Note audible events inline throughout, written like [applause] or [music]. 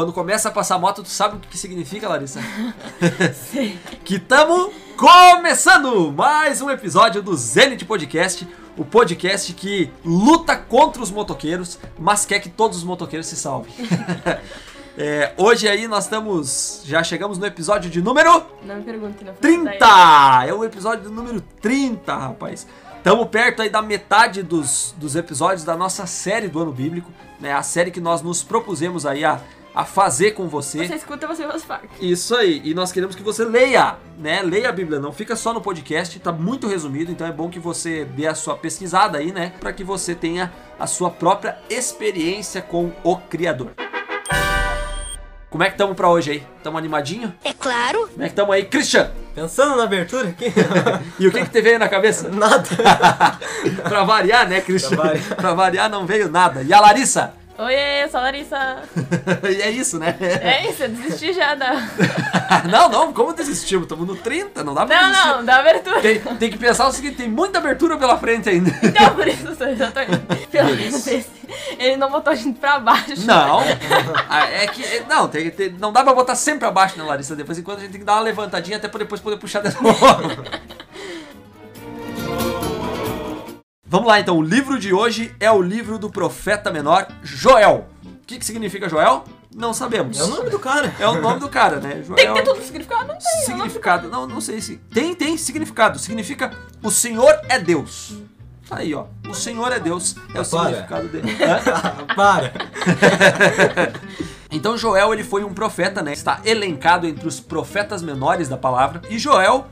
Quando começa a passar moto, tu sabe o que significa, Larissa? [laughs] [laughs] Sim. que tamo começando mais um episódio do Zenit Podcast, o podcast que luta contra os motoqueiros, mas quer que todos os motoqueiros se salvem. [laughs] É, hoje aí nós estamos. Já chegamos no episódio de número. Não me pergunte, não 30! É o episódio do número 30, rapaz. Estamos perto aí da metade dos, dos episódios da nossa série do ano bíblico, né? A série que nós nos propusemos aí a, a fazer com você. Você escuta, você faz parte. Isso aí. E nós queremos que você leia, né? Leia a Bíblia, não fica só no podcast, tá muito resumido, então é bom que você dê a sua pesquisada aí, né? Para que você tenha a sua própria experiência com o Criador. Como é que estamos para hoje aí? Estamos animadinho? É claro. Como é que estamos aí, Christian? Pensando na abertura aqui. [laughs] e o que que te veio na cabeça? Nada. [laughs] pra variar, né, Christian? Variar. pra variar não veio nada. E a Larissa? Oi, eu sou a Larissa. [laughs] e é isso, né? É isso, eu desisti já da. [laughs] não, não, como desistimos? Estamos no 30, não dá pra Não, desistir. não, da abertura. Tem, tem que pensar o seguinte: tem muita abertura pela frente ainda. Então, por isso, exatamente. [laughs] Pelo menos esse. Ele não botou a gente pra baixo. Não. Ah, É que. é- Não, tem, tem- não dá pra botar sempre abaixo, né, Larissa? Depois em quando a gente tem que dar uma levantadinha até pra depois poder puxar de novo. Vamos lá então, o livro de hoje é o livro do profeta menor Joel. O que, que significa Joel? Não sabemos. É o nome do cara. É o nome do cara, né? Joel. Tem que ter tudo significado? Não tem. Significado, não, não sei se. Tem, tem significado. Significa o Senhor é Deus. Aí, ó. O Senhor é Deus. É o Para. significado dele. [laughs] Para. [laughs] Então Joel ele foi um profeta, né? Está elencado entre os profetas menores da palavra. E Joel,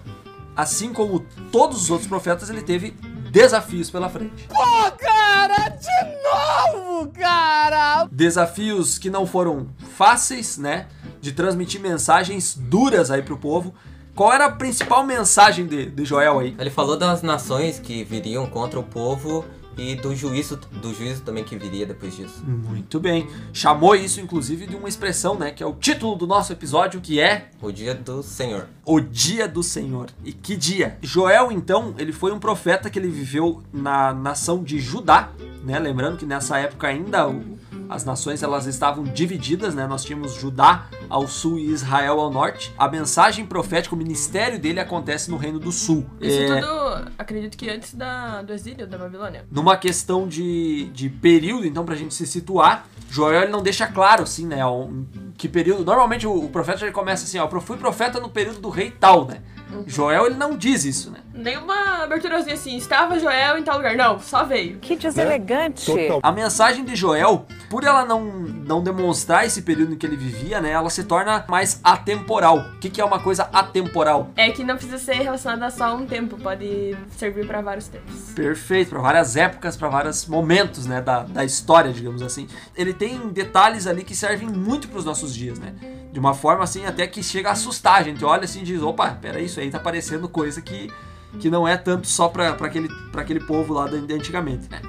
assim como todos os outros profetas, ele teve desafios pela frente. Pô, cara, de novo, cara! Desafios que não foram fáceis, né? De transmitir mensagens duras aí pro povo. Qual era a principal mensagem de, de Joel aí? Ele falou das nações que viriam contra o povo e do juízo, do juízo também que viria depois disso. Muito bem. Chamou isso, inclusive, de uma expressão, né? Que é o título do nosso episódio, que é O dia do Senhor. O dia do Senhor. E que dia? Joel, então, ele foi um profeta que ele viveu na nação de Judá, né? Lembrando que nessa época ainda o- as nações elas estavam divididas, né? Nós tínhamos Judá ao sul e Israel ao norte. A mensagem profética, o ministério dele acontece no Reino do Sul. Isso É, tudo, acredito que antes da, do exílio da Babilônia. numa questão de, de período, então, pra gente se situar, Joel ele não deixa claro, assim, né, um- que período. Normalmente o, o profeta ele começa assim, ó, eu fui profeta no período do rei tal, né? Joel ele não diz isso, né? Nenhuma aberturazinha assim, estava Joel em tal lugar. Não, só veio. Que deselegante. A mensagem de Joel, por ela não, não demonstrar esse período em que ele vivia, né, ela se torna mais atemporal. O que, que é uma coisa atemporal? É que não precisa ser relacionada a só um tempo, pode servir pra vários tempos. Perfeito, para várias épocas, para vários momentos, né, da, da história, digamos assim. Ele tem detalhes ali que servem muito para os nossos dias, né? De uma forma assim até que chega a assustar. A gente olha assim e diz: opa, peraí, isso aí tá parecendo coisa que, que não é tanto só para aquele, pra aquele povo lá de antigamente, né?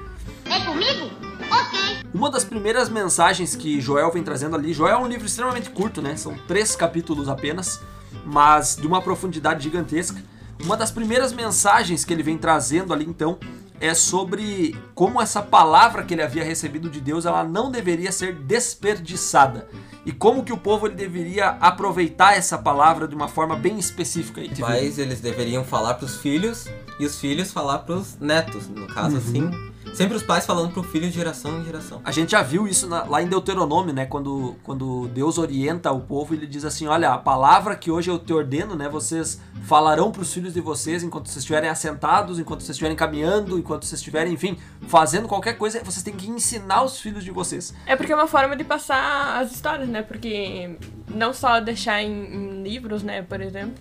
É comigo? Ok. Uma das primeiras mensagens que Joel vem trazendo ali, Joel é um livro extremamente curto, né? São três capítulos apenas, mas de uma profundidade gigantesca. Uma das primeiras mensagens que ele vem trazendo ali, então, é sobre como essa palavra que ele havia recebido de Deus, ela não deveria ser desperdiçada. E como que o povo ele deveria aproveitar essa palavra de uma forma bem específica. Mas eles deveriam falar pros filhos e os filhos falar pros netos. No caso, assim. Sempre os pais falando pro filho de geração em geração. A gente já viu isso na- lá em Deuteronômio, né? Quando, quando Deus orienta o povo, ele diz assim: Olha, a palavra que hoje eu te ordeno, né? Vocês falarão para os filhos de vocês enquanto vocês estiverem assentados, enquanto vocês estiverem caminhando, enquanto vocês estiverem, enfim, fazendo qualquer coisa, vocês têm que ensinar os filhos de vocês. É porque é uma forma de passar as histórias, né? Porque não só deixar em, em livros, né, por exemplo,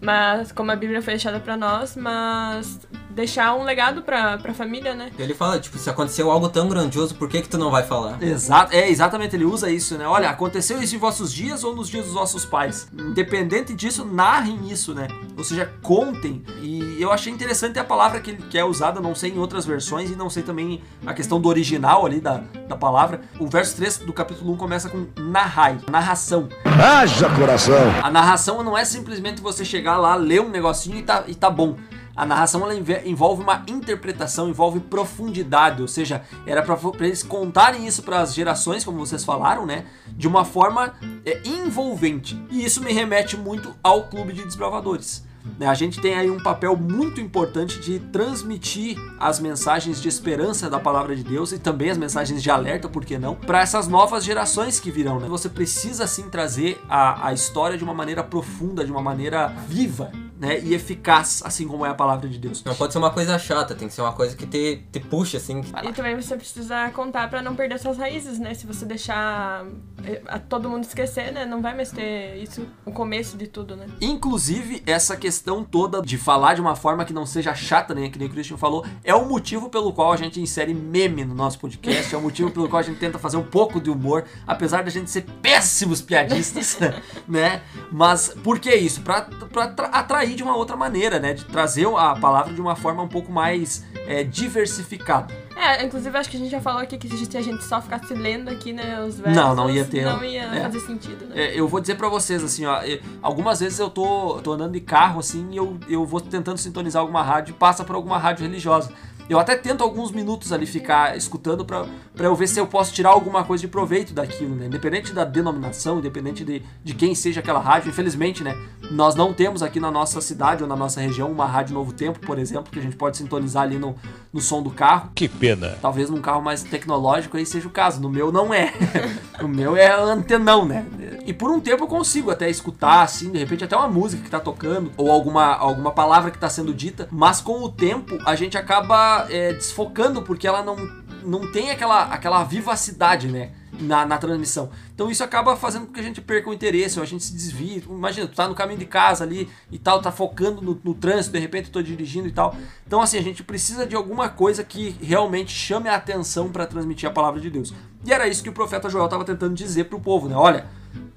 mas como a Bíblia foi deixada pra nós, mas deixar um legado pra, pra família, né? Ele fala, tipo, se aconteceu algo tão grandioso, por que que tu não vai falar? Exato, é exatamente, ele usa isso, né? Olha, aconteceu isso em vossos dias ou nos dias dos vossos pais. Independente disso, narrem isso, né? Ou seja, contem. E eu achei interessante a palavra que, que é usada, não sei em outras versões e não sei também a questão do original ali da, da palavra. O verso 3 do capítulo 1 começa com narrai, narração. Haja coração! A narração não é simplesmente você chegar lá, ler um negocinho e tá, e tá bom. A narração ela envolve uma interpretação, envolve profundidade, ou seja, era para eles contarem isso para as gerações, como vocês falaram, né? De uma forma é, envolvente. E isso me remete muito ao Clube de Desbravadores. né? A gente tem aí um papel muito importante de transmitir as mensagens de esperança da palavra de Deus e também as mensagens de alerta, por que não, para essas novas gerações que virão. Né? Você precisa sim trazer a, a história de uma maneira profunda, de uma maneira viva. Né, e eficaz, assim como é a palavra de Deus. Não pode ser uma coisa chata, tem que ser uma coisa que te, te puxa, assim. E também você precisa contar pra não perder suas raízes, né? Se você deixar eh, a todo mundo esquecer, né? Não vai mais ter isso o começo de tudo, né? Inclusive, essa questão toda de falar de uma forma que não seja chata, né? Que nem o Christian falou, é o motivo pelo qual a gente insere meme no nosso podcast, é o motivo pelo qual a gente tenta fazer um pouco de humor, apesar da gente ser péssimos piadistas, [laughs] né? Mas por que isso? Pra, pra atra- atrair de uma outra maneira, né? De trazer a palavra de uma forma um pouco mais é, diversificada. É, inclusive acho que a gente já falou aqui que se a gente só ficasse lendo aqui, né, os versos, Não, não ia ter- não ia é. fazer sentido, né? É, eu vou dizer pra vocês, assim, ó, algumas vezes eu tô, tô andando de carro, assim, e eu, eu vou tentando sintonizar alguma rádio e passa por alguma rádio religiosa. Eu até tento alguns minutos ali ficar escutando pra, pra eu ver se eu posso tirar alguma coisa de proveito daquilo, né? Independente da denominação, independente de, de quem seja aquela rádio. Infelizmente, né? Nós não temos aqui na nossa cidade ou na nossa região uma rádio Novo Tempo, por exemplo, que a gente pode sintonizar ali no, no som do carro. Que pena. Talvez num carro mais tecnológico aí seja o caso. No meu não é. [laughs] o meu é antenão, né? E por um tempo eu consigo até escutar, assim, de repente até uma música que tá tocando, ou alguma, alguma palavra que tá sendo dita, mas com o tempo a gente acaba é, desfocando porque ela não, não tem aquela, aquela vivacidade, né? Na, na transmissão. Então isso acaba fazendo com que a gente perca o interesse, ou a gente se desvie. Imagina, tu tá no caminho de casa ali e tal, tá focando no, no trânsito, de repente eu tô dirigindo e tal. Então, assim, a gente precisa de alguma coisa que realmente chame a atenção para transmitir a palavra de Deus. E era isso que o profeta Joel estava tentando dizer pro povo, né? Olha,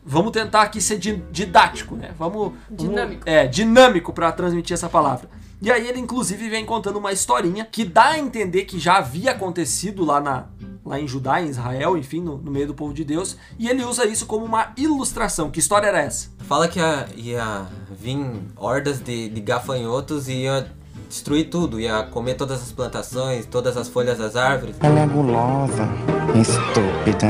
vamos tentar aqui ser di- didático, né? Vamos, vamos- Dinâmico. é, dinâmico para transmitir essa palavra. E aí ele inclusive vem contando uma historinha que dá a entender que já havia acontecido lá na lá em Judá, em Israel, enfim, no, no meio do povo de Deus, e ele usa isso como uma ilustração. Que história era essa? Fala que ia, ia vir hordas de, de gafanhotos e ia destruir tudo, ia comer todas as plantações, todas as folhas das árvores. Ela é gulosa, estúpida.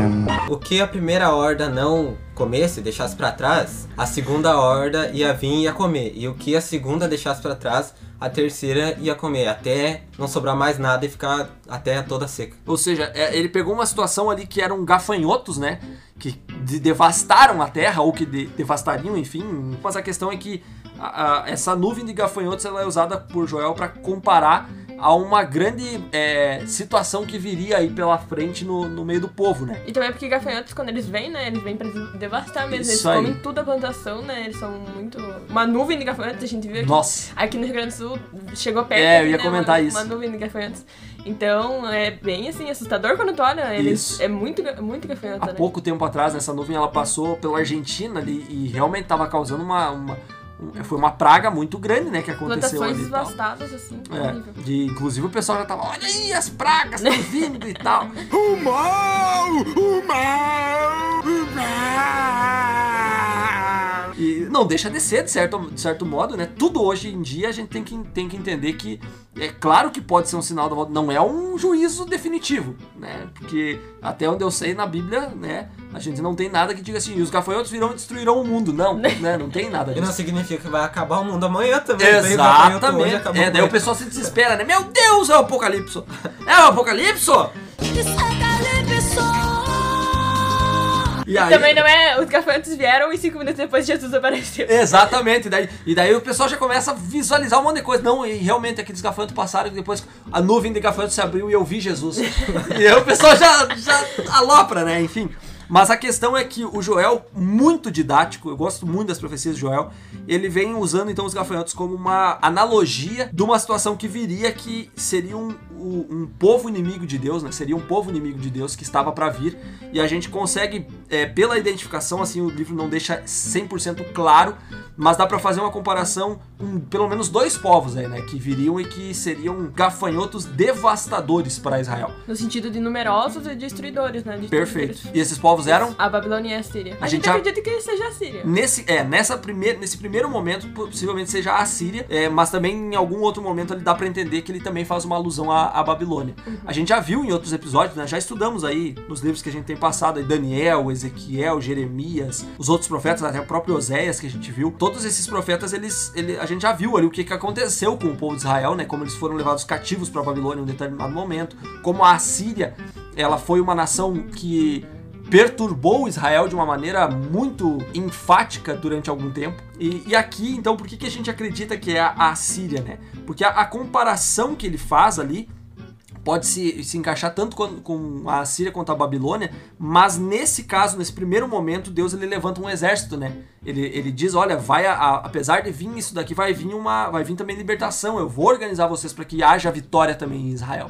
O que a primeira horda não comesse, deixasse pra trás, a segunda horda ia vir e ia comer. E o que a segunda deixasse pra trás, a terceira ia comer, até não sobrar mais nada e ficar a terra toda seca. Ou seja, é, ele pegou uma situação ali que eram gafanhotos, né? Que de- devastaram a terra, ou que de- devastariam, enfim. Mas a questão é que a- a- essa nuvem de gafanhotos ela é usada por Joel para comparar a uma grande é, situação que viria aí pela frente no, no meio do povo, né? E também porque gafanhotos, quando eles vêm, né? Eles vêm pra devastar mesmo. Isso eles aí. comem tudo a plantação, né? Eles são muito. Uma nuvem de gafanhotos, a gente viu aqui. Nossa. Aqui no Rio Grande do Sul chegou perto. É, eu ia né, comentar uma, isso. Uma nuvem de gafanhotos. Então é bem assim, assustador quando tu olha. Eles, Isso. É muito, muito gafanhoto, Há né? pouco tempo atrás, essa nuvem ela passou pela Argentina ali e realmente estava causando uma, uma um- foi uma praga muito grande, né, que aconteceu Plantações ali. devastadas, assim. É, Horrível. de, inclusive o pessoal já tava, olha aí, as pragas estão vindo e tal. [laughs] O mal! O mal! O mal! E não deixa de ser, de certo, de certo modo, né? Tudo hoje em dia a gente tem que, tem que entender que é claro que pode ser um sinal da volta, não é um juízo definitivo, né? Porque até onde eu sei na Bíblia, né, a gente não tem nada que diga assim, os gafanhotos virão e destruirão o mundo. Não, né? Não tem nada E não disso. significa que vai acabar o mundo amanhã também. Hoje, Exatamente. acabou É, daí o pessoal se desespera, né? Meu Deus, é o apocalipse! É o apocalipse! E aí, Também não é. Os gafanhotos vieram e cinco minutos depois Jesus apareceu. Exatamente, e daí, e daí o pessoal já começa a visualizar um monte de coisa. Não, e realmente aqueles gafanhotos passaram e depois a nuvem de gafanhotos se abriu e eu vi Jesus. [laughs] e aí o pessoal já, já alopra, né? Enfim. Mas a questão é que o Joel, muito didático, eu gosto muito das profecias de Joel, ele vem usando então os gafanhotos como uma analogia de uma situação que viria que seria um, um povo inimigo de Deus, né? Seria um povo inimigo de Deus que estava para vir. E a gente consegue, é, pela identificação, assim, o livro não deixa 100% claro, mas dá para fazer uma comparação com pelo menos dois povos aí, né? Que viriam e que seriam gafanhotos devastadores para Israel. No sentido de numerosos e destruidores, né? Perfeito. Destruidores. E esses povos eram A Babilônia e a Síria. A A, gente gente acredita que seja a Síria. Nesse, é, nessa primeir, nesse primeiro momento, possivelmente seja a Síria, é, mas também em algum outro momento ele dá pra entender que ele também faz uma alusão à, à Babilônia. A gente já viu em outros episódios, né? Já estudamos aí nos livros que a gente tem passado, aí Daniel, Ezequiel, Jeremias, os outros profetas, até o próprio Oséias que a gente viu. Todos esses profetas, eles, ele, a gente já viu ali o que, que aconteceu com o povo de Israel, né? Como eles foram levados cativos pra Babilônia em um determinado momento, como a Síria, ela foi uma nação que perturbou Israel de uma maneira muito enfática durante algum tempo. E, e aqui, então, por que, que a gente acredita que é a, a Síria, né? Porque a, a comparação que ele faz ali pode se, se encaixar tanto com, com a Síria quanto a Babilônia, mas nesse caso, nesse primeiro momento, Deus ele levanta um exército, né? Ele, ele diz, olha, vai a- a- apesar de vir isso daqui, vai vir uma, vai vir também libertação. Eu vou organizar vocês para que haja vitória também em Israel.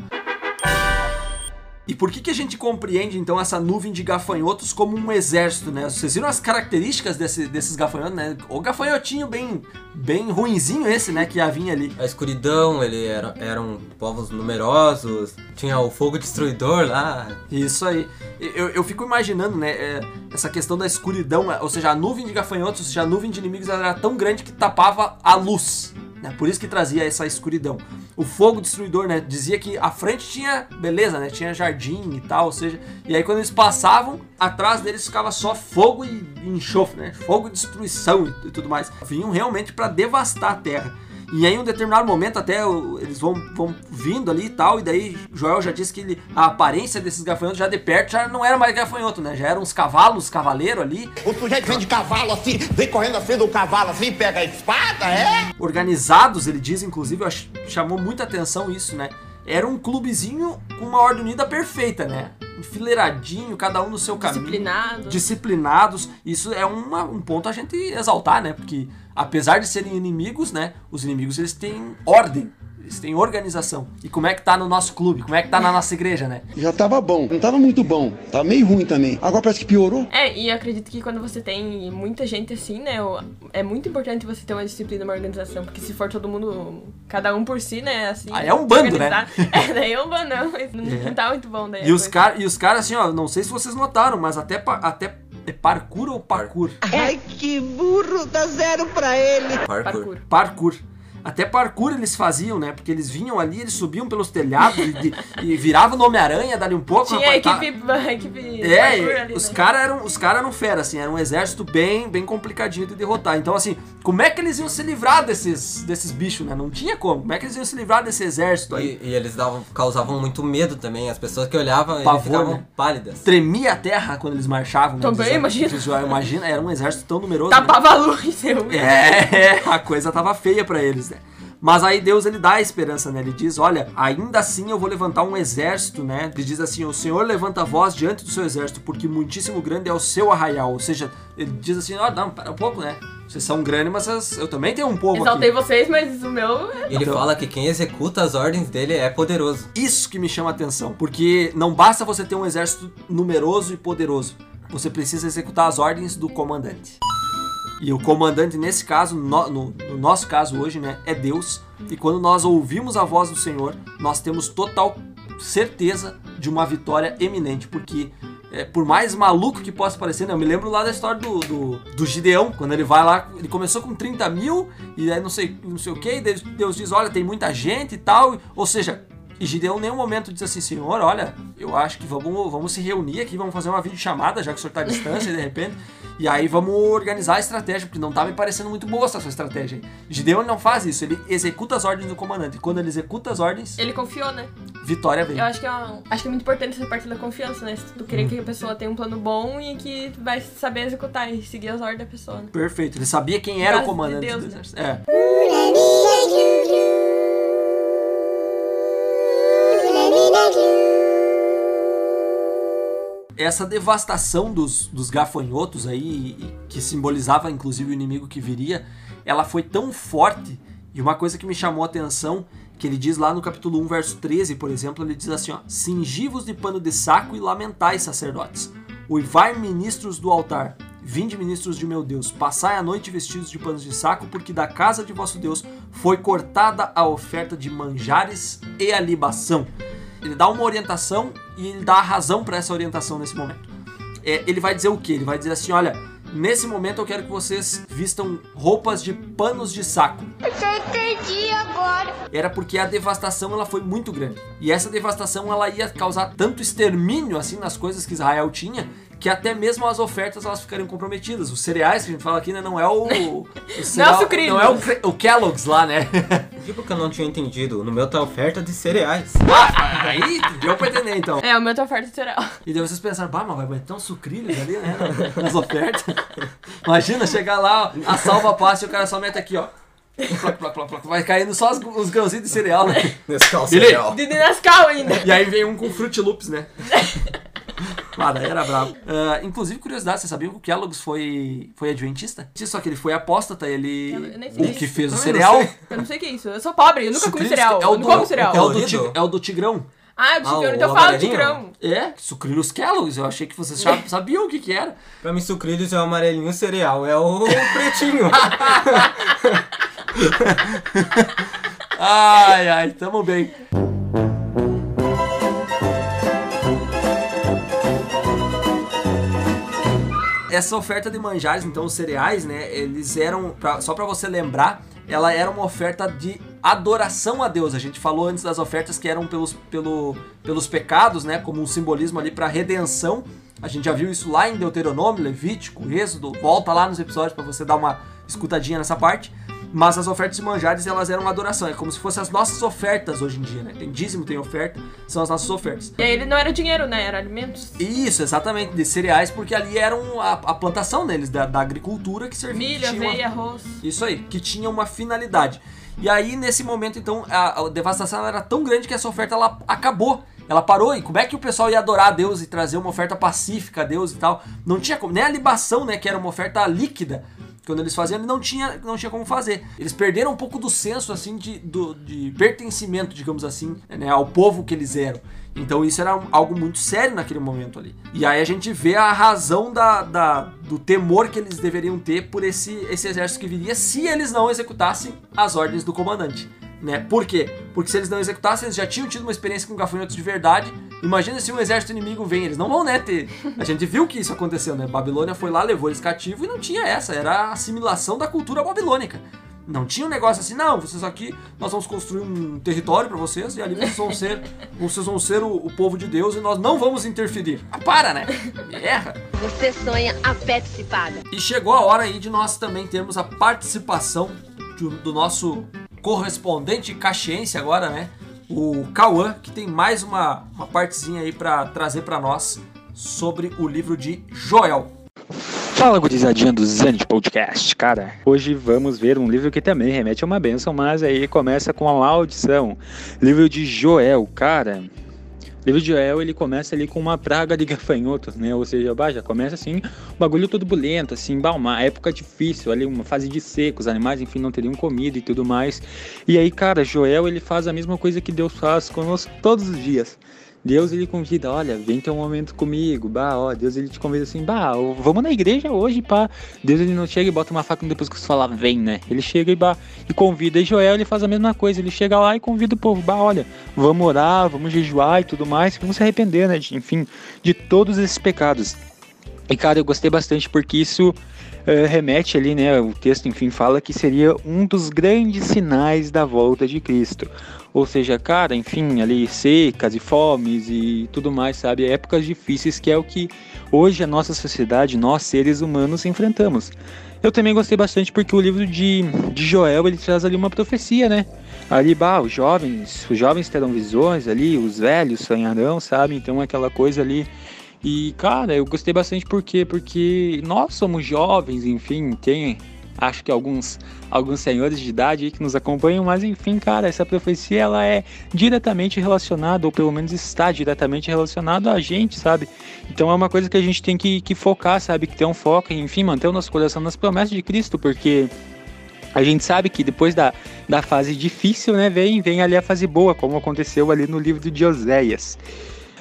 E por que, que a gente compreende então essa nuvem de gafanhotos como um exército, né? Vocês viram as características desse- desses gafanhotos, né? O gafanhotinho bem, bem ruinzinho esse, né? Que ia vir ali. A escuridão, ele era, eram povos numerosos, tinha o fogo destruidor lá. Isso aí. Eu, eu fico imaginando, né? é, essa questão da escuridão, é, ou seja, a nuvem de gafanhotos, ou seja, a nuvem de inimigos era tão grande que tapava a luz. Né? Por isso que trazia essa escuridão. O fogo destruidor, né? Dizia que a frente tinha beleza, né? Tinha jardim e tal, ou seja, e aí quando eles passavam, atrás deles ficava só fogo e enxofre, né? Fogo destruição e tudo mais. Vinham realmente para devastar a terra. E aí, em um determinado momento, até eles vão, vão vindo ali e tal, e daí Joel já disse que ele- a aparência desses gafanhotos já de perto já não era mais gafanhoto, né? Já eram uns cavalos, cavaleiro ali, O sujeito vem de cavalo assim, vem correndo assim do cavalo assim, pega a espada, é? organizados, ele diz, inclusive, eu ach- chamou muita atenção isso, né? Era um clubezinho com uma ordem unida perfeita, né? Enfileiradinho, cada um no seu caminho. Disciplinado. Disciplinados. Isso é uma- um ponto a gente exaltar, né? Porque apesar de serem inimigos, né? Os inimigos eles têm ordem. Eles têm organização. E como é que tá no nosso clube? Como é que tá na nossa igreja, né? Já tava bom, não tava muito bom, tava meio ruim também. Agora parece que piorou. É, e eu acredito que quando você tem muita gente assim, né, é muito importante você ter uma disciplina, uma organização, porque se for todo mundo, cada um por si, né, assim... Aí é um bando, né? organizado, [laughs] É, daí é um bando, não, não, É. tá muito bom daí. E os caras, e os caras assim, ó, não sei se vocês notaram, mas até pa- até é parkour ou parkour? Ai, que burro, dá zero pra ele. Parkour. Parkour. parkour. Até parkour eles faziam, né? Porque eles vinham ali, eles subiam pelos telhados e, de- e viravam no Homem-Aranha, dali um pouco. Tinha a rapaz, tá- equipe, a equipe É, ali, os né? caras eram, os cara eram fera, assim, era um exército bem, bem complicadinho de derrotar. Então, assim, como é que eles iam se livrar desses, desses bichos, né? Não tinha como. Como é que eles iam se livrar desse exército aí? E, e eles davam, causavam muito medo também. As pessoas que olhavam, eles Pavor, ficavam né? pálidas. Tremia a terra quando eles marchavam. né? Também, imagina. Imagina, era um exército tão numeroso. né? Tapava a luz, eu... É, [laughs] a coisa tava feia pra eles, né? Mas aí Deus ele dá a esperança, né? Ele diz: Olha, ainda assim eu vou levantar um exército, né? Ele diz assim: O Senhor levanta a voz diante do seu exército, porque muitíssimo grande é o seu arraial. Ou seja, ele diz assim: Ó, não, pera um pouco, né? Vocês são grandes, mas as- eu também tenho um povo Exaltei aqui. vocês, mas o meu... é- ele Então- fala que quem executa as ordens dele é poderoso. Isso que me chama a atenção, porque não basta você ter um exército numeroso e poderoso. Você precisa executar as ordens do comandante. E o comandante, nesse caso, no, no- no nosso caso hoje, né, é Deus. E quando nós ouvimos a voz do Senhor, nós temos total certeza de uma vitória eminente, porque é, por mais maluco que possa parecer, né, eu me lembro lá da história do, do, do Gideão, quando ele vai lá, ele começou com 30 mil, e aí não sei, não sei o que, Deus, Deus diz, olha, tem muita gente e tal, ou seja, e Gideão em nenhum momento diz assim, Senhor, olha, eu acho que vamos, vamos se reunir aqui, vamos fazer uma videochamada, já que o senhor está à distância, de repente, e aí vamos organizar a estratégia, porque não tá me parecendo muito boa essa sua estratégia. aí. Ele não faz isso, ele executa as ordens do comandante. E quando ele executa as ordens, Ele confiou, né? vitória vem. Eu acho que é, uma- acho que é muito importante essa parte da confiança, né? Tu querer Hum. que a pessoa tenha um plano bom e que vai saber executar e seguir as ordens da pessoa, né? Perfeito, ele sabia quem era o Graças de comandante Deus, do né? exército. É. essa devastação dos, dos gafanhotos aí, que simbolizava inclusive o inimigo que viria, ela foi tão forte. E uma coisa que me chamou a atenção que ele diz lá no capítulo 1, verso 13, por exemplo, ele diz assim, ó: "Cingivos de pano de saco e lamentai, sacerdotes. Uivai ministros do altar. Vinde ministros de meu Deus, passai a noite vestidos de panos de saco, porque da casa de vosso Deus foi cortada a oferta de manjares e a libação." Ele dá uma orientação e ele dá a razão para essa orientação nesse momento. É, ele vai dizer o que? Ele vai dizer assim: olha, nesse momento eu quero que vocês vistam roupas de panos de saco. Eu só entendi agora. Era porque a devastação ela foi muito grande. E essa devastação ela ia causar tanto extermínio assim nas coisas que Israel tinha, que até mesmo as ofertas elas ficariam comprometidas. Os cereais que a gente fala aqui, né, não é o, o [laughs] cereal- não é o, cre- o Kellogg's lá, né? [laughs] Tipo que eu não tinha entendido. No meu tá oferta de cereais. Ah, aí deu pra entender então. É, o meu tá oferta de cereal. E daí vocês pensaram, bah, mas vai meter uns sucrilhos ali, né? Nas ofertas. Imagina chegar lá, ó, a salva passa e o cara só mete aqui, ó. Ploc, ploc, ploc, ploc. Vai caindo só os, os grãozinhos de cereal, né? Nesse calço Ele- cereal. De Nescau ainda. E aí vem um com Fruit Loops, né? [laughs] Ah, daí era bravo. Ah, inclusive, curiosidade, vocês sabiam que o Kellogg's foi, foi adventista? Só que ele foi apóstata, ele. Eu nem sei. O que fez o cereal. Eu não sei o que é isso. Eu sou pobre, eu nunca comi Sucrilhos, cereal. É o eu do, não como cereal. É o do, tig- é o do Tigrão. Ah, eu Ah, ah, o então eu falo de amarelinho? grão. É, sucrilhos Kellogg's. Eu achei que vocês já sabiam o que que era. Pra mim, sucrilhos é o amarelinho cereal. É o [laughs] pretinho. [laughs] Ai, ai, tamo bem. Essa oferta de manjares, então os cereais, né, eles eram, pra- só pra você lembrar, ela era uma oferta de adoração a Deus. A gente falou antes das ofertas que eram pelos, pelo, pelos pecados, né, como um simbolismo ali pra redenção. A gente já viu isso lá em Deuteronômio, Levítico, Êxodo. Volta lá nos episódios pra você dar uma escutadinha nessa parte. Mas as ofertas de manjares, elas eram adoração. É como se fossem as nossas ofertas hoje em dia, né? Tem dízimo, tem oferta, são as nossas ofertas. E aí ele não era dinheiro, né? Era alimentos. Isso, exatamente, de cereais, porque ali eram a, a plantação deles, da, da agricultura que servia. Milho, tinha uma- aveia, arroz. Isso aí, que tinha uma finalidade. E aí, nesse momento, então, a, a devastação era tão grande que essa oferta ela acabou. Ela parou. E como é que o pessoal ia adorar a Deus e trazer uma oferta pacífica a Deus e tal? Não tinha como. Nem a libação, né? Que era uma oferta líquida. Quando eles faziam, não tinha, não tinha como fazer. Eles perderam um pouco do senso, assim, de, do, de pertencimento, digamos assim, né, ao povo que eles eram. Então isso era algo muito sério naquele momento ali. E aí a gente vê a razão da, da- do temor que eles deveriam ter por esse, esse exército que viria se eles não executassem as ordens do comandante. Né? Por quê? Porque se eles não executassem, eles já tinham tido uma experiência com gafanhotos de verdade. Imagina se um exército inimigo vem, eles não vão, né, ter. A gente viu que isso aconteceu, né? Babilônia foi lá, levou eles cativos e não tinha essa, era a assimilação da cultura babilônica. Não tinha um negócio assim, não, vocês aqui, nós vamos construir um território pra vocês e ali vocês vão ser, vocês vão ser o, o povo de Deus e nós não vamos interferir. Ah, para, né? Erra. Você sonha a Pepsi paga. E chegou a hora aí de nós também termos a participação do, do nosso correspondente caxiense agora, né? O Cauã, que tem mais uma, uma partezinha aí pra trazer pra nós sobre o livro de Joel. Fala, gurizadinha do Zenit Podcast. Cara, hoje vamos ver um livro que também remete a uma bênção, mas aí começa com a maldição. Livro de Joel, cara. De Joel, ele começa ali com uma praga de gafanhotos, né? Ou seja, bah, já começa assim, um bagulho todo bulento, assim, bah, uma época difícil, ali uma fase de seco, os animais, enfim, não teriam comida e tudo mais. E aí, cara, Joel, ele faz a mesma coisa que Deus faz conosco todos os dias. Deus ele convida, olha, vem ter um momento comigo, bah, ó, Deus ele te convida assim, bah, vamos na igreja hoje, pá. Deus ele não chega e bota uma faca depois que você fala, vem, né? Ele chega e bah, e convida. E Joel ele faz a mesma coisa, ele chega lá e convida o povo, bah, olha, vamos orar, vamos jejuar e tudo mais, vamos se arrepender, né? De, enfim, de todos esses pecados. E cara, eu gostei bastante porque isso eh, remete ali, né? O texto, enfim, fala que seria um dos grandes sinais da volta de Cristo. Ou seja, cara, enfim, ali secas e fomes e tudo mais, sabe? Épocas difíceis que é o que hoje a nossa sociedade, nós seres humanos enfrentamos. Eu também gostei bastante porque o livro de, de Joel ele traz ali uma profecia, né? Ali, bah, os jovens, os jovens terão visões ali, os velhos sonharão, sabe? Então aquela coisa ali. E, cara, eu gostei bastante por quê? Porque nós somos jovens, enfim, tem acho que alguns alguns senhores de idade que nos acompanham, mas enfim, cara, essa profecia ela é diretamente relacionada, ou pelo menos está diretamente relacionada a gente, sabe? Então é uma coisa que a gente tem que, que focar, sabe? Que ter um foco, enfim, manter o nosso coração nas promessas de Cristo, porque A gente sabe que depois da, da fase difícil, né, vem, vem ali a fase boa, como aconteceu ali no livro de Oséias.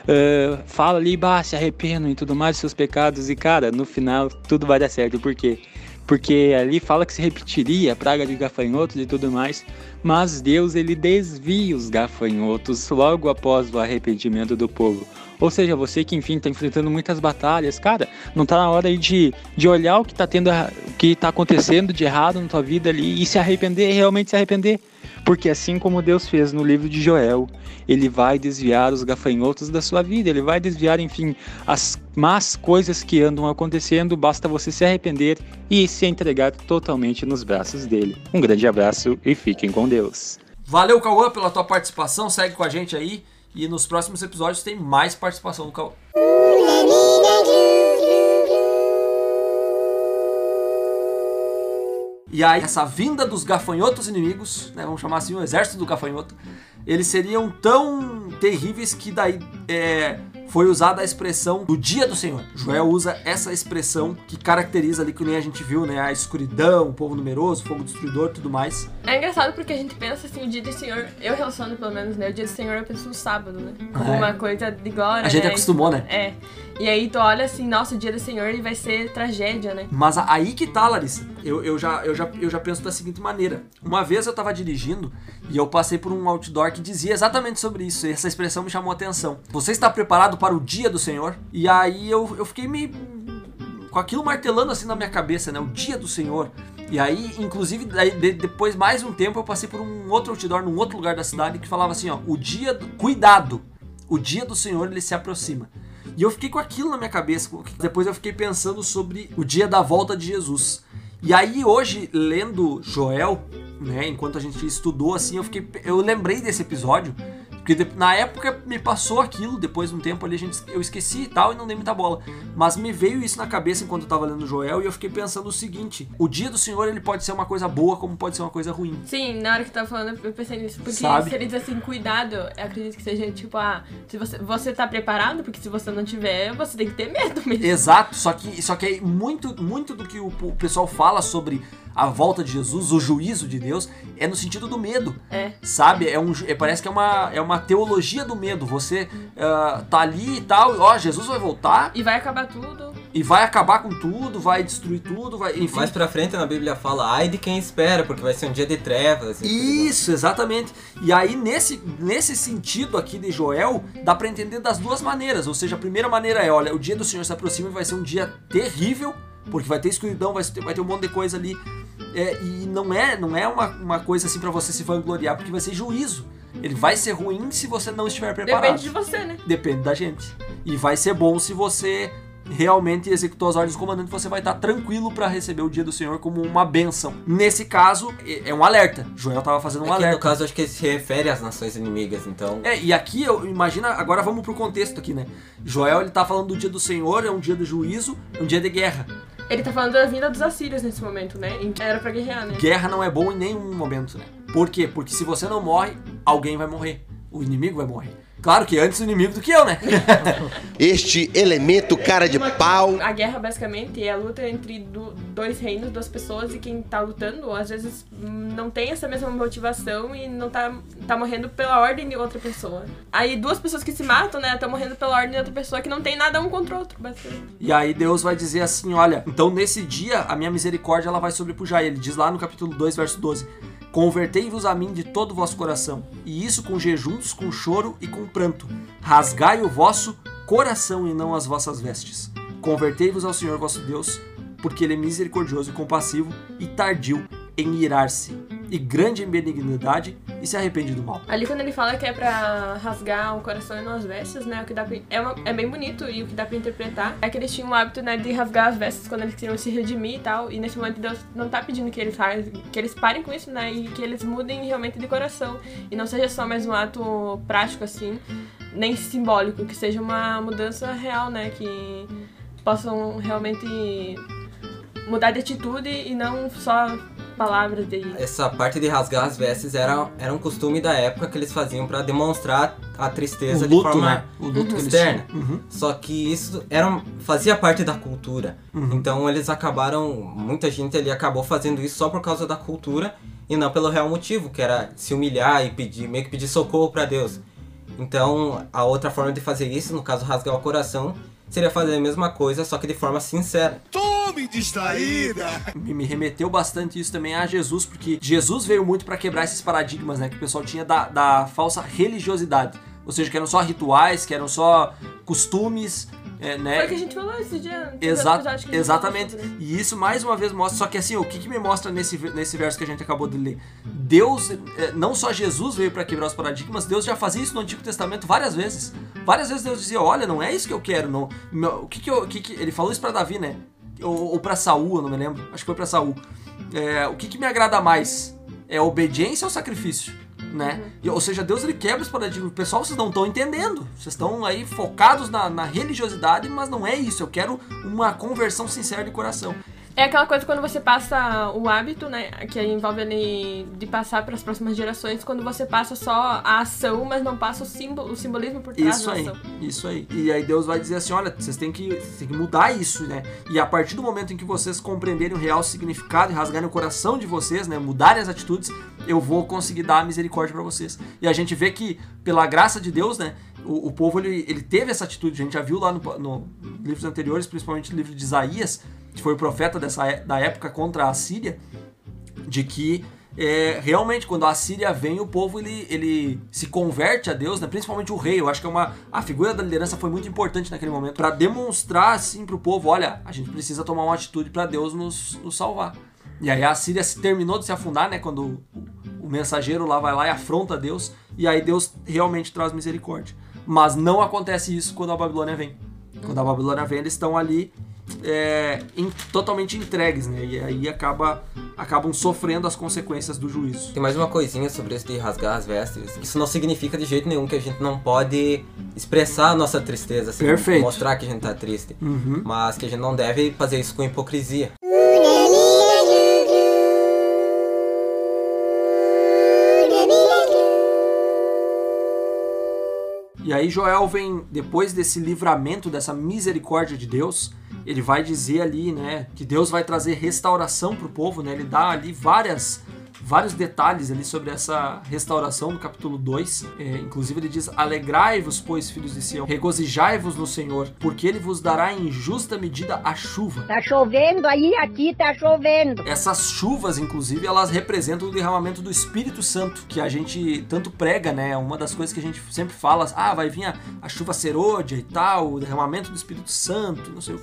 Uh, fala ali, bah, se arrependam e tudo mais seus pecados, e cara, no final tudo vai dar certo, por quê? Porque ali fala que se repetiria a praga de gafanhotos e tudo mais, mas Deus ele desvia os gafanhotos logo após o arrependimento do povo. Ou seja, você que enfim está enfrentando muitas batalhas, cara, não tá na hora aí de, de olhar o que tá tendo, o que tá acontecendo de errado na tua vida ali e se arrepender, realmente se arrepender. Porque assim como Deus fez no livro de Joel, ele vai desviar os gafanhotos da sua vida, ele vai desviar, enfim, as más coisas que andam acontecendo, basta você se arrepender e se entregar totalmente nos braços dele. Um grande abraço e fiquem com Deus. Valeu, Cauã, pela tua participação, segue com a gente aí e nos próximos episódios tem mais participação do Cauã. E aí, essa vinda dos gafanhotos inimigos, né, vamos chamar assim, o exército do gafanhoto, eles seriam tão terríveis que daí é, foi usada a expressão do dia do Senhor. Joel usa essa expressão que caracteriza ali que nem a gente viu, né? A escuridão, o povo numeroso, o fogo destruidor, tudo mais. É engraçado porque a gente pensa assim, o dia do Senhor, eu relaciono pelo menos, né? O dia do Senhor eu penso no sábado, né? Como é. uma coisa de glória. A gente né? acostumou, né? É. E aí tu olha assim, nossa, o dia do Senhor ele vai ser tragédia, né? Mas aí que tá, Larissa. Eu, eu, já, eu, já, eu já penso da seguinte maneira. Uma vez eu tava dirigindo e eu passei por um outdoor que dizia exatamente sobre isso. E essa expressão me chamou a atenção. Você está preparado para o dia do Senhor? E aí eu, eu fiquei meio. com aquilo martelando assim na minha cabeça, né? O dia do Senhor. E aí, inclusive, daí, de, depois, mais um tempo, eu passei por um outro outdoor num outro lugar da cidade que falava assim: ó, o dia. Do, cuidado! O dia do Senhor ele se aproxima. E eu fiquei com aquilo na minha cabeça. Depois eu fiquei pensando sobre o dia da volta de Jesus. E aí hoje, lendo Joel, né, enquanto a gente estudou assim, eu fiquei eu lembrei desse episódio porque na época me passou aquilo, depois de um tempo ali a gente, eu esqueci e tal e não dei muita bola. Mas me veio isso na cabeça enquanto eu tava lendo Joel e eu fiquei pensando o seguinte: o dia do Senhor ele pode ser uma coisa boa como pode ser uma coisa ruim. Sim, na hora que tu tava falando eu pensei nisso. Porque Sabe? se ele diz assim, cuidado, eu acredito que seja tipo, ah, se você, você tá preparado, porque se você não tiver, você tem que ter medo mesmo. Exato, só que, só que é muito, muito do que o, o pessoal fala sobre a volta de Jesus, o juízo de Deus, é no sentido do medo. É. Sabe? É um, é, parece que é uma, é uma teologia do medo. Você uh, tá ali e tal, ó, Jesus vai voltar. E vai acabar tudo. E vai acabar com tudo, vai destruir tudo, vai. Enfim. Mais pra frente na Bíblia fala, ai de quem espera, porque vai ser um dia de trevas. Isso, exatamente. E aí, nesse, nesse sentido aqui de Joel, dá para entender das duas maneiras. Ou seja, a primeira maneira é, olha, o dia do Senhor se aproxima e vai ser um dia terrível, porque vai ter escuridão, vai ter, vai ter um monte de coisa ali é, e não é, não é uma, uma coisa assim para você se vangloriar, porque vai ser juízo. Ele vai ser ruim se você não estiver preparado. Depende de você, né? Depende da gente. E vai ser bom se você realmente executou as ordens do comandante, você vai estar tranquilo para receber o dia do Senhor como uma benção. Nesse caso, é, é um alerta. Joel estava fazendo um é alerta. No caso, acho que ele se refere às nações inimigas, então. É, e aqui eu imagina, agora vamos pro contexto aqui, né? Joel ele tá falando do dia do Senhor, é um dia do juízo, é um dia de guerra. Ele tá falando da vinda dos assírios nesse momento, né? Era pra guerrear, né? Guerra não é bom em nenhum momento, né? Por quê? Porque se você não morre, alguém vai morrer. O inimigo vai morrer. Claro que antes o inimigo do que eu, né? [laughs] este elemento cara de pau. A guerra basicamente é a luta entre do, dois reinos, duas pessoas e quem tá lutando às vezes não tem essa mesma motivação e não tá, tá morrendo pela ordem de outra pessoa. Aí duas pessoas que se matam, né, estão morrendo pela ordem de outra pessoa que não tem nada um contra o outro, basicamente. E aí Deus vai dizer assim, olha, então nesse dia a minha misericórdia ela vai sobrepujar. Ele diz lá no capítulo 2, verso 12. Convertei-vos a mim de todo o vosso coração, e isso com jejuns, com choro e com pranto. Rasgai o vosso coração e não as vossas vestes. Convertei-vos ao Senhor vosso Deus, porque Ele é misericordioso e compassivo e tardio em irar-se, e grande benignidade, e se arrepende do mal. Ali quando ele fala que é pra rasgar o coração e não as vestes, né, o que dá pra, é, uma, é bem bonito e o que dá pra interpretar é que eles tinham o hábito, né, de rasgar as vestes quando eles queriam se redimir e tal, e nesse momento Deus não tá pedindo que eles que eles parem com isso, né, e que eles mudem realmente de coração, e não seja só mais um ato prático, assim, nem simbólico, que seja uma mudança real, né, que possam realmente mudar de atitude e não só palavras de. Essa parte de rasgar as vestes era, era um costume da época que eles faziam pra demonstrar a tristeza O luto, de forma né? O luto que eles externa. Uhum. Só que isso era, fazia parte da cultura. Uhum. Então eles acabaram, muita gente ali acabou fazendo isso só por causa da cultura e não pelo real motivo, que era se humilhar e pedir, meio que pedir socorro pra Deus. Então, a outra forma de fazer isso, no caso rasgar o coração, seria fazer a mesma coisa, só que de forma sincera. Tome distraída! me, me remeteu bastante isso também a Jesus, porque Jesus veio muito pra quebrar esses paradigmas, né, que o pessoal tinha da, da falsa religiosidade. Ou seja, que eram só rituais, que eram só costumes, é, né? Foi o que a gente falou esse dia. teve Exa exatamente. E isso mais uma vez mostra. Só que assim, o que, que me mostra nesse, nesse verso que a gente acabou de ler? Deus, eh, não só Jesus veio para quebrar os paradigmas, Deus já fazia isso no Antigo Testamento várias vezes. Várias vezes Deus dizia: Olha, não é isso que eu quero. Não, o que que, eu, que que- Ele falou isso para Davi, né? Ou, ou para Saul, eu não me lembro. Acho que foi para Saul. É, o que, que me agrada mais? É obediência ou sacrifício? Né? E, ou seja, Deus ele quebra os paradigmas. Pessoal, vocês não estão entendendo. Vocês estão aí focados na, na religiosidade, mas não é isso. Eu quero uma conversão sincera de coração. É aquela coisa quando você passa o hábito, né? Que envolve ali de passar para as próximas gerações, quando você passa só a ação, mas não passa o, símbolo, o simbolismo por trás Isso da aí, ação. isso aí. E aí Deus vai dizer assim, olha, vocês têm que, vocês têm que mudar isso, né? E a partir do momento em que vocês compreenderem o real significado e rasgarem o coração de vocês, né? Mudarem as atitudes, eu vou conseguir dar a misericórdia pra vocês. E a gente vê que, pela graça de Deus, né? O, o povo, ele, ele teve essa atitude. A gente já viu lá no, no livros anteriores, principalmente no livro de Isaías, que foi o profeta dessa, é- da época contra a Síria, de que é, realmente quando a Síria vem, o povo ele, ele se converte a Deus, né? principalmente o rei. Eu acho que é uma, a figura da liderança foi muito importante naquele momento para demonstrar assim pro povo: olha, a gente precisa tomar uma atitude para Deus nos, nos salvar. E aí a Síria se- terminou de se afundar, né? Quando o, o mensageiro lá vai lá e afronta Deus, e aí Deus realmente traz misericórdia. Mas não acontece isso quando a Babilônia vem. Quando a Babilônia vem, eles estão ali é, em- totalmente entregues, né? E aí acaba, acabam sofrendo as consequências do juízo. Tem mais uma coisinha sobre isso de rasgar as vestes. Isso não significa de jeito nenhum que a gente não pode expressar a nossa tristeza, assim, Perfeito. mostrar que a gente tá triste. Uhum. Mas que a gente não deve fazer isso com hipocrisia. E aí Joel vem, depois desse livramento, dessa misericórdia de Deus, ele vai dizer ali, né, que Deus vai trazer restauração pro povo, né? Ele dá ali várias vários detalhes ali sobre essa restauração no capítulo 2. É, inclusive ele diz: "Alegrai-vos, pois, filhos de Sião, regozijai-vos no Senhor, porque ele vos dará em justa medida a chuva." Tá chovendo aí, aqui tá chovendo. Essas chuvas, inclusive, elas representam o derramamento do Espírito Santo, que a gente tanto prega, né? Uma das coisas que a gente sempre fala, ah, vai vir a, a chuva serôdia e tal, o derramamento do Espírito Santo, não sei o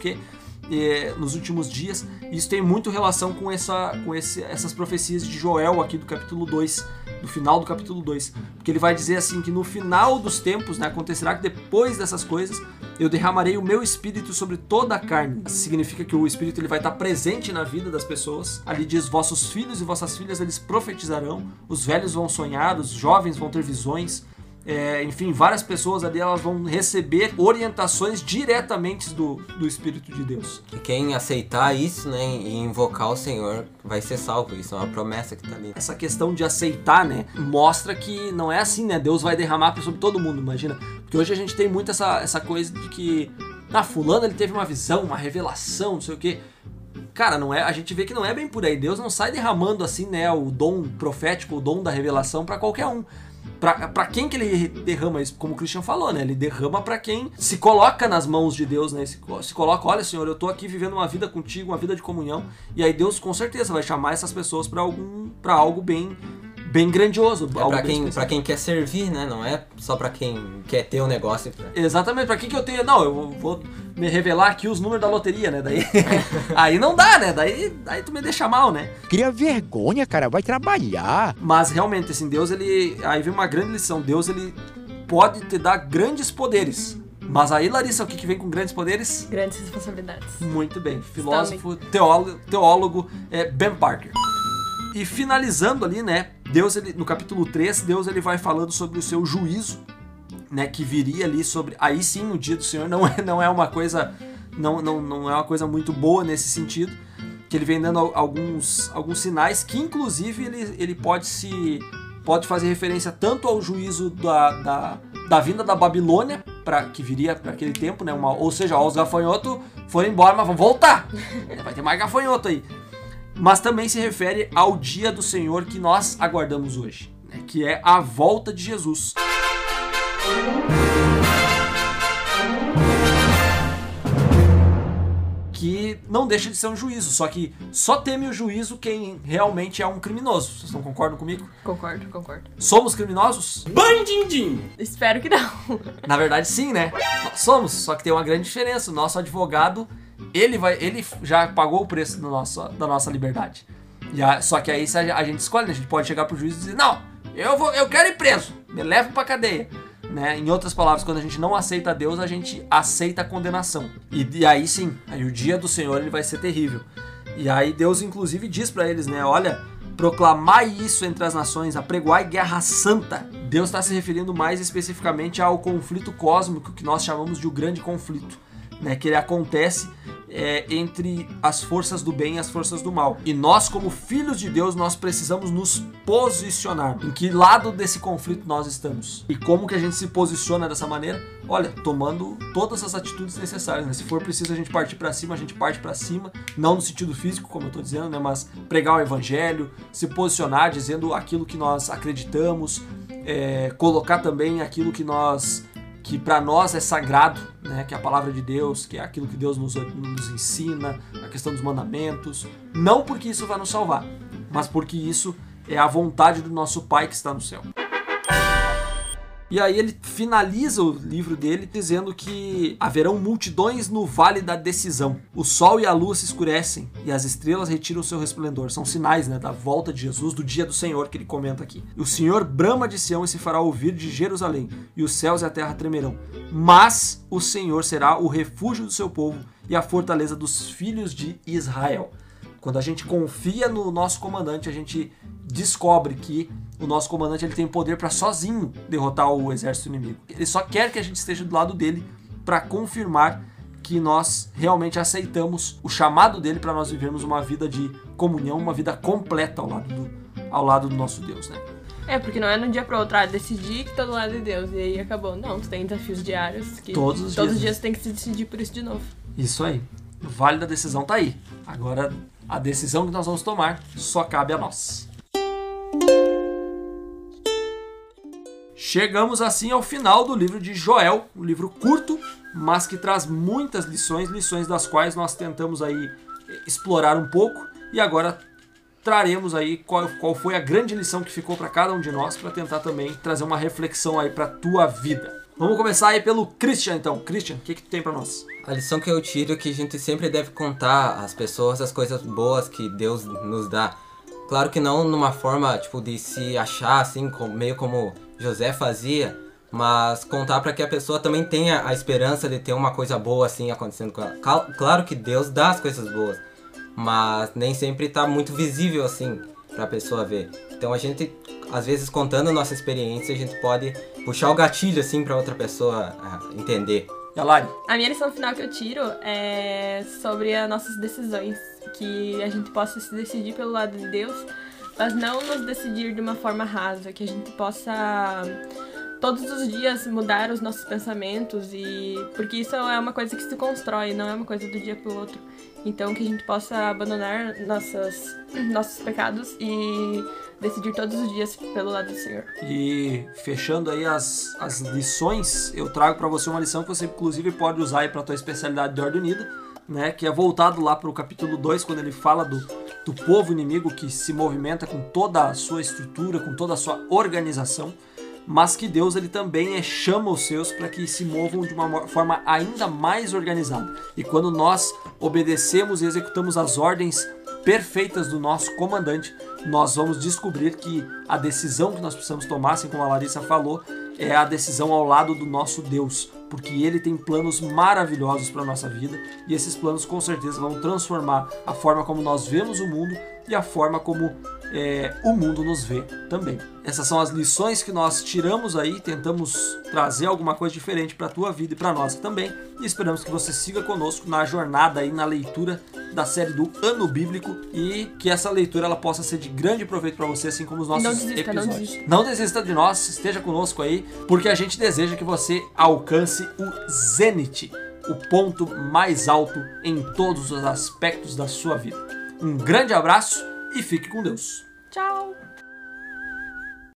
que, nos últimos dias. Isso tem muito relação com, essa, com esse, essas profecias de Joel aqui do capítulo 2, do final do capítulo 2. Porque ele vai dizer assim que no final dos tempos, né, acontecerá que depois dessas coisas, eu derramarei o meu espírito sobre toda a carne. Significa que o espírito ele vai estar presente na vida das pessoas. Ali diz: vossos filhos e vossas filhas eles profetizarão, os velhos vão sonhar, os jovens vão ter visões. É, enfim, várias pessoas ali elas vão receber orientações diretamente do, do Espírito de Deus. E quem aceitar isso, né, e invocar o Senhor, vai ser salvo. Isso é uma promessa que tá ali. Essa questão de aceitar, né, mostra que não é assim, né? Deus vai derramar sobre todo mundo, imagina. Porque hoje a gente tem muito essa, essa coisa de que, ah, fulano ele teve uma visão, uma revelação, não sei o quê. Cara, não é, a gente vê que não é bem por aí. Deus não sai derramando assim, né, o dom profético, o dom da revelação para qualquer um. Pra quem que ele derrama isso? Como o Christian falou, né? Ele derrama pra quem se coloca nas mãos de Deus, né? Se, se coloca, olha, Senhor, eu tô aqui vivendo uma vida contigo, uma vida de comunhão. E aí Deus com certeza vai chamar essas pessoas pra algum para algo bem bem grandioso, É bem quem, pra quem quer servir, né? Não é só pra quem quer ter o negócio. Pra... Exatamente, pra que que eu tenho. Não, eu vou me revelar aqui os números da loteria, né? Daí. [laughs] aí não dá, né? Daí, daí tu me deixa mal, né? Cria vergonha, cara. Vai trabalhar. Mas realmente, assim, Deus, ele. Aí vem uma grande lição. Deus, ele pode te dar grandes poderes. Mas aí, Larissa, o que, que vem com grandes poderes? Grandes responsabilidades. Muito bem. Filósofo, teólogo, teólogo é, Ben Parker. E finalizando ali, né? Deus, ele, no capítulo 3, Deus ele vai falando sobre o seu juízo, né? Que viria ali sobre. Aí sim, o dia do Senhor não [laughs] é, não é uma coisa. Não, não, não é uma coisa muito boa nesse sentido. que ele vem dando al- alguns, alguns sinais que inclusive ele, ele pode se pode fazer referência tanto ao juízo da, da, da vinda da Babilônia para que viria para aquele tempo, né? Uma, ou seja, ó, os gafanhotos foram embora, mas vão voltar. [laughs] Vai ter mais gafanhoto aí. Mas também se refere ao dia do Senhor que nós aguardamos hoje, né? que é a volta de Jesus. que não deixa de ser um juízo, só que só teme o juízo quem realmente é um criminoso. Vocês não concordam comigo? Concordo, concordo. Somos criminosos? Bandindim! Espero que não. Na verdade, sim, né? Nós somos, só que tem uma grande diferença. O nosso advogado, ele vai, ele já pagou o preço do nosso, da nossa liberdade. A- só que aí a gente escolhe, né? a gente pode chegar pro juiz e dizer: "Não, eu vou, eu quero ir preso. Me leva pra cadeia." Né? Em outras palavras, quando a gente não aceita Deus, a gente aceita a condenação. E, e aí sim, aí o dia do Senhor ele vai ser terrível. E aí Deus inclusive diz pra eles, né, olha, proclamai isso entre as nações, apregoai guerra santa. Deus está se referindo mais especificamente ao conflito cósmico que nós chamamos de o grande conflito, né, que ele acontece é, entre as forças do bem e as forças do mal. E nós, como filhos de Deus, nós precisamos nos posicionar. Em que lado desse conflito nós estamos? E como que a gente se posiciona dessa maneira? Olha, tomando todas as atitudes necessárias. Né? Se for preciso a gente partir para cima, a gente parte para cima. Não no sentido físico, como eu estou dizendo, né? mas pregar o evangelho, se posicionar dizendo aquilo que nós acreditamos, é, colocar também aquilo que nós que para nós é sagrado, né, que é a palavra de Deus, que é aquilo que Deus nos, nos ensina, a questão dos mandamentos, não porque isso vai nos salvar, mas porque isso é a vontade do nosso Pai que está no céu. E aí ele finaliza o livro dele dizendo que haverão multidões no vale da decisão. O sol e a lua se escurecem e as estrelas retiram seu resplendor. São sinais né, da volta de Jesus, do dia do Senhor que ele comenta aqui. O Senhor brama de Sião e se fará ouvir de Jerusalém, e os céus e a terra tremerão. Mas o Senhor será o refúgio do seu povo e a fortaleza dos filhos de Israel. Quando a gente confia no nosso comandante, a gente descobre que o nosso comandante ele tem poder para sozinho derrotar o exército inimigo. Ele só quer que a gente esteja do lado dele para confirmar que nós realmente aceitamos o chamado dele para nós vivermos uma vida de comunhão, uma vida completa ao lado do, ao lado do nosso Deus, né? É, porque não é de um dia pro outro, ah, decidi que tô do lado de Deus. E aí acabou. Não, tu tem desafios diários que Todos os todos dias. os dias tu tem que se decidir por isso de novo. Isso aí. O vale da decisão tá aí. Agora a decisão que nós vamos tomar só cabe a nós. Chegamos assim ao final do livro de Joel, um livro curto, mas que traz muitas lições, lições das quais nós tentamos aí explorar um pouco e agora traremos aí qual, qual foi a grande lição que ficou para cada um de nós para tentar também trazer uma reflexão aí para tua vida. Vamos começar aí pelo Christian então. Christian, o que que tu tem para nós? A lição que eu tiro é que a gente sempre deve contar às pessoas as coisas boas que Deus nos dá. Claro que não numa forma tipo de se achar assim, meio como José fazia, mas contar para que a pessoa também tenha a esperança de ter uma coisa boa assim acontecendo com ela. Cal- Claro que Deus dá as coisas boas, mas nem sempre tá muito visível assim para a pessoa ver. Então a gente às vezes contando a nossa experiência, a gente pode puxar o gatilho assim para outra pessoa ah, entender. E a Lari? A minha lição final que eu tiro é sobre as nossas decisões. Que a gente possa se decidir pelo lado de Deus, mas não nos decidir de uma forma rasa. Que a gente possa todos os dias mudar os nossos pensamentos e porque isso é uma coisa que se constrói, não é uma coisa do dia pro outro. Então que a gente possa abandonar nossas, [clears throat] nossos pecados e decidir todos os dias pelo lado do Senhor. E fechando aí as, as lições, eu trago para você uma lição que você inclusive pode usar aí para tua especialidade de ordem unida, né, que é voltado lá para o capítulo 2, quando ele fala do, do povo inimigo que se movimenta com toda a sua estrutura, com toda a sua organização, mas que Deus ele também é, chama os seus para que se movam de uma forma ainda mais organizada. E quando nós obedecemos e executamos as ordens perfeitas do nosso comandante, nós vamos descobrir que a decisão que nós precisamos tomar, assim como a Larissa falou, é a decisão ao lado do nosso Deus, porque ele tem planos maravilhosos para nossa vida e esses planos com certeza vão transformar a forma como nós vemos o mundo e a forma como é, o mundo nos vê também. Essas são as lições que nós tiramos aí, tentamos trazer alguma coisa diferente para a tua vida e para nós também. E esperamos que você siga conosco na jornada aí na leitura da série do Ano Bíblico e que essa leitura ela possa ser de grande proveito para você, assim como os nossos Não desista, não episódios. desista. Não desista de nós, esteja conosco aí, porque a gente deseja que você alcance o zênite, o ponto mais alto em todos os aspectos da sua vida. Um grande abraço e fique com Deus. Tchau!